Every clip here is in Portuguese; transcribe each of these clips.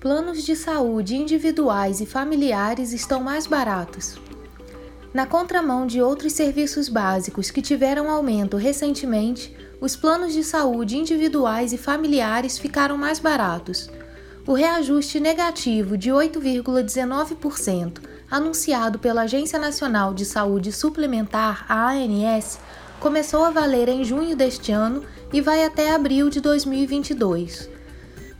Planos de saúde individuais e familiares estão mais baratos. Na contramão de outros serviços básicos que tiveram aumento recentemente, os planos de saúde individuais e familiares ficaram mais baratos. O reajuste negativo de 8,19%, anunciado pela Agência Nacional de Saúde Suplementar, ANS, começou a valer em junho deste ano e vai até abril de 2022.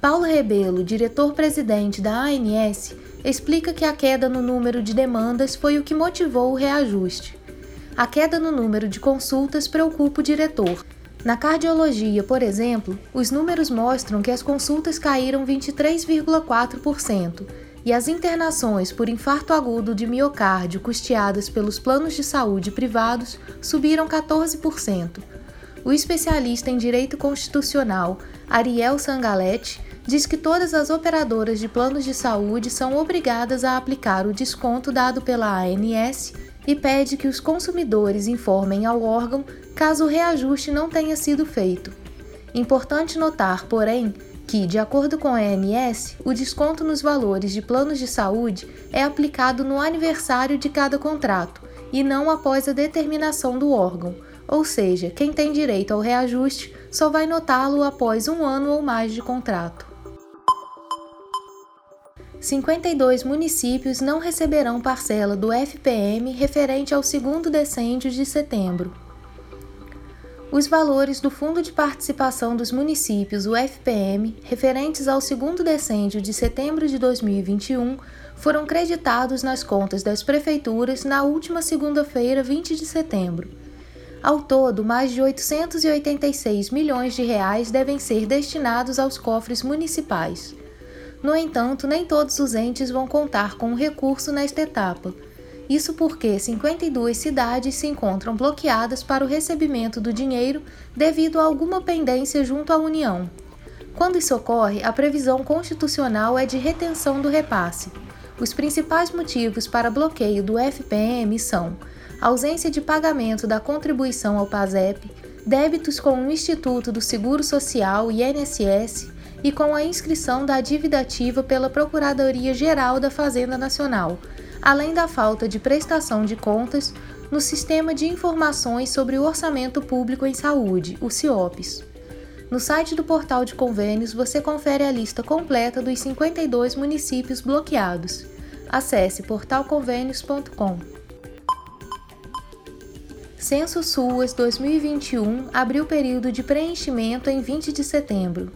Paulo Rebelo, diretor-presidente da ANS, explica que a queda no número de demandas foi o que motivou o reajuste. A queda no número de consultas preocupa o diretor. Na cardiologia, por exemplo, os números mostram que as consultas caíram 23,4% e as internações por infarto agudo de miocárdio custeadas pelos planos de saúde privados subiram 14%. O especialista em direito constitucional, Ariel Sangaletti, diz que todas as operadoras de planos de saúde são obrigadas a aplicar o desconto dado pela ANS e pede que os consumidores informem ao órgão caso o reajuste não tenha sido feito. Importante notar, porém, que, de acordo com a ANS, o desconto nos valores de planos de saúde é aplicado no aniversário de cada contrato e não após a determinação do órgão, ou seja, quem tem direito ao reajuste só vai notá-lo após um ano ou mais de contrato. 52 municípios não receberão parcela do FPM referente ao segundo decêndio de setembro. Os valores do Fundo de Participação dos Municípios, o FPM, referentes ao segundo decêndio de setembro de 2021, foram creditados nas contas das prefeituras na última segunda-feira, 20 de setembro. Ao todo, mais de 886 milhões de reais devem ser destinados aos cofres municipais. No entanto, nem todos os entes vão contar com o recurso nesta etapa. Isso porque 52 cidades se encontram bloqueadas para o recebimento do dinheiro devido a alguma pendência junto à União. Quando isso ocorre, a previsão constitucional é de retenção do repasse. Os principais motivos para bloqueio do FPM são ausência de pagamento da contribuição ao PASEP, débitos com o Instituto do Seguro Social e INSS e com a inscrição da dívida ativa pela Procuradoria-Geral da Fazenda Nacional, além da falta de prestação de contas no Sistema de Informações sobre o Orçamento Público em Saúde, o CIOPS. No site do Portal de Convênios você confere a lista completa dos 52 municípios bloqueados. Acesse portalconvênios.com. Censo SUAS 2021 abriu período de preenchimento em 20 de setembro.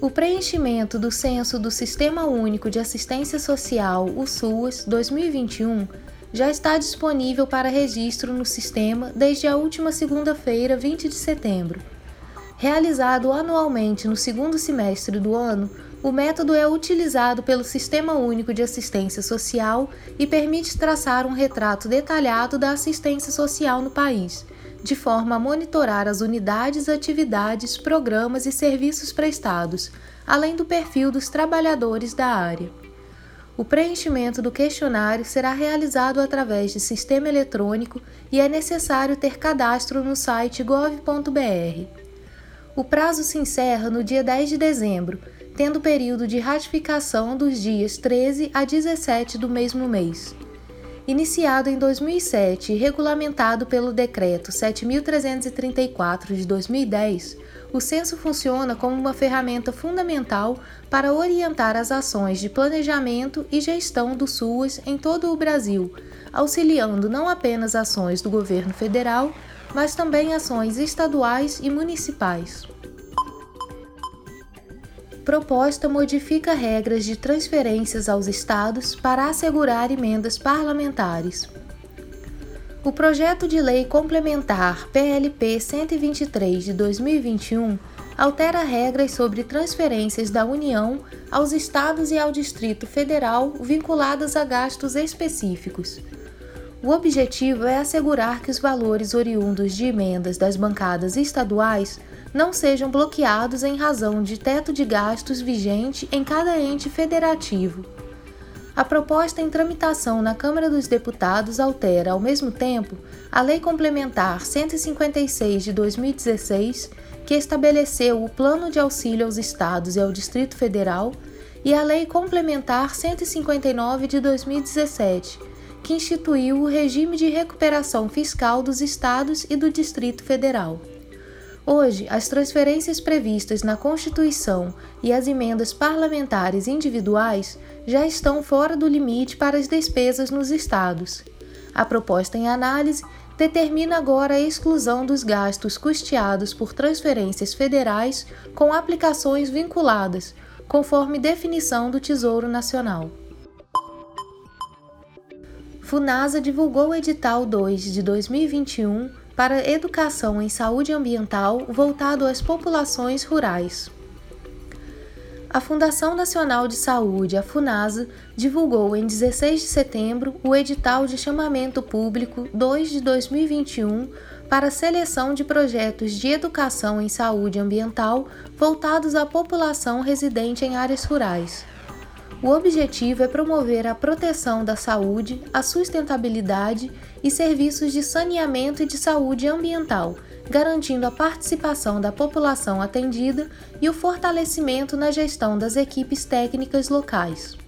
O preenchimento do censo do Sistema Único de Assistência Social, o SUAS, 2021, já está disponível para registro no sistema desde a última segunda-feira, 20 de setembro. Realizado anualmente no segundo semestre do ano, o método é utilizado pelo Sistema Único de Assistência Social e permite traçar um retrato detalhado da assistência social no país de forma a monitorar as unidades, atividades, programas e serviços prestados, além do perfil dos trabalhadores da área. O preenchimento do questionário será realizado através de sistema eletrônico e é necessário ter cadastro no site gov.br. O prazo se encerra no dia 10 de dezembro, tendo período de ratificação dos dias 13 a 17 do mesmo mês. Iniciado em 2007 e regulamentado pelo Decreto 7.334 de 2010, o censo funciona como uma ferramenta fundamental para orientar as ações de planejamento e gestão do SUAS em todo o Brasil, auxiliando não apenas ações do governo federal, mas também ações estaduais e municipais proposta modifica regras de transferências aos estados para assegurar emendas parlamentares. O projeto de lei complementar PLP 123 de 2021 altera regras sobre transferências da União aos estados e ao Distrito Federal vinculadas a gastos específicos. O objetivo é assegurar que os valores oriundos de emendas das bancadas estaduais não sejam bloqueados em razão de teto de gastos vigente em cada ente federativo. A proposta em tramitação na Câmara dos Deputados altera, ao mesmo tempo, a Lei Complementar 156 de 2016, que estabeleceu o Plano de Auxílio aos Estados e ao Distrito Federal, e a Lei Complementar 159 de 2017, que instituiu o regime de recuperação fiscal dos estados e do Distrito Federal. Hoje, as transferências previstas na Constituição e as emendas parlamentares individuais já estão fora do limite para as despesas nos estados. A proposta em análise determina agora a exclusão dos gastos custeados por transferências federais com aplicações vinculadas, conforme definição do Tesouro Nacional. Funasa divulgou o edital 2 de 2021 para educação em saúde ambiental voltado às populações rurais. A Fundação Nacional de Saúde, a FUNASA, divulgou em 16 de setembro o edital de chamamento público 2 de 2021 para seleção de projetos de educação em saúde ambiental voltados à população residente em áreas rurais. O objetivo é promover a proteção da saúde, a sustentabilidade e serviços de saneamento e de saúde ambiental, garantindo a participação da população atendida e o fortalecimento na gestão das equipes técnicas locais.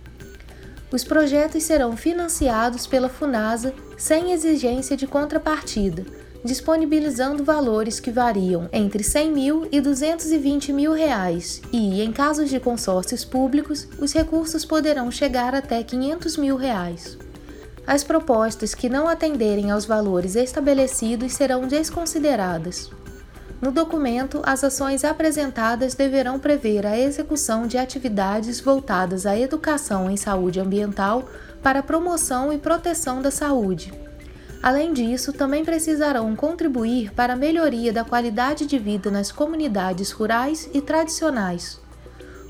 Os projetos serão financiados pela FUNASA sem exigência de contrapartida disponibilizando valores que variam entre 100 mil e 220 mil reais e, em casos de consórcios públicos, os recursos poderão chegar até 500 mil reais. As propostas que não atenderem aos valores estabelecidos serão desconsideradas. No documento, as ações apresentadas deverão prever a execução de atividades voltadas à educação em saúde ambiental para promoção e proteção da saúde Além disso, também precisarão contribuir para a melhoria da qualidade de vida nas comunidades rurais e tradicionais.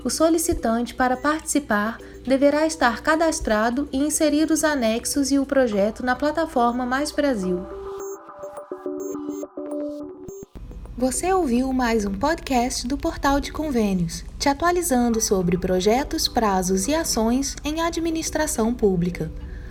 O solicitante para participar deverá estar cadastrado e inserir os anexos e o projeto na plataforma Mais Brasil. Você ouviu mais um podcast do Portal de Convênios, te atualizando sobre projetos, prazos e ações em administração pública.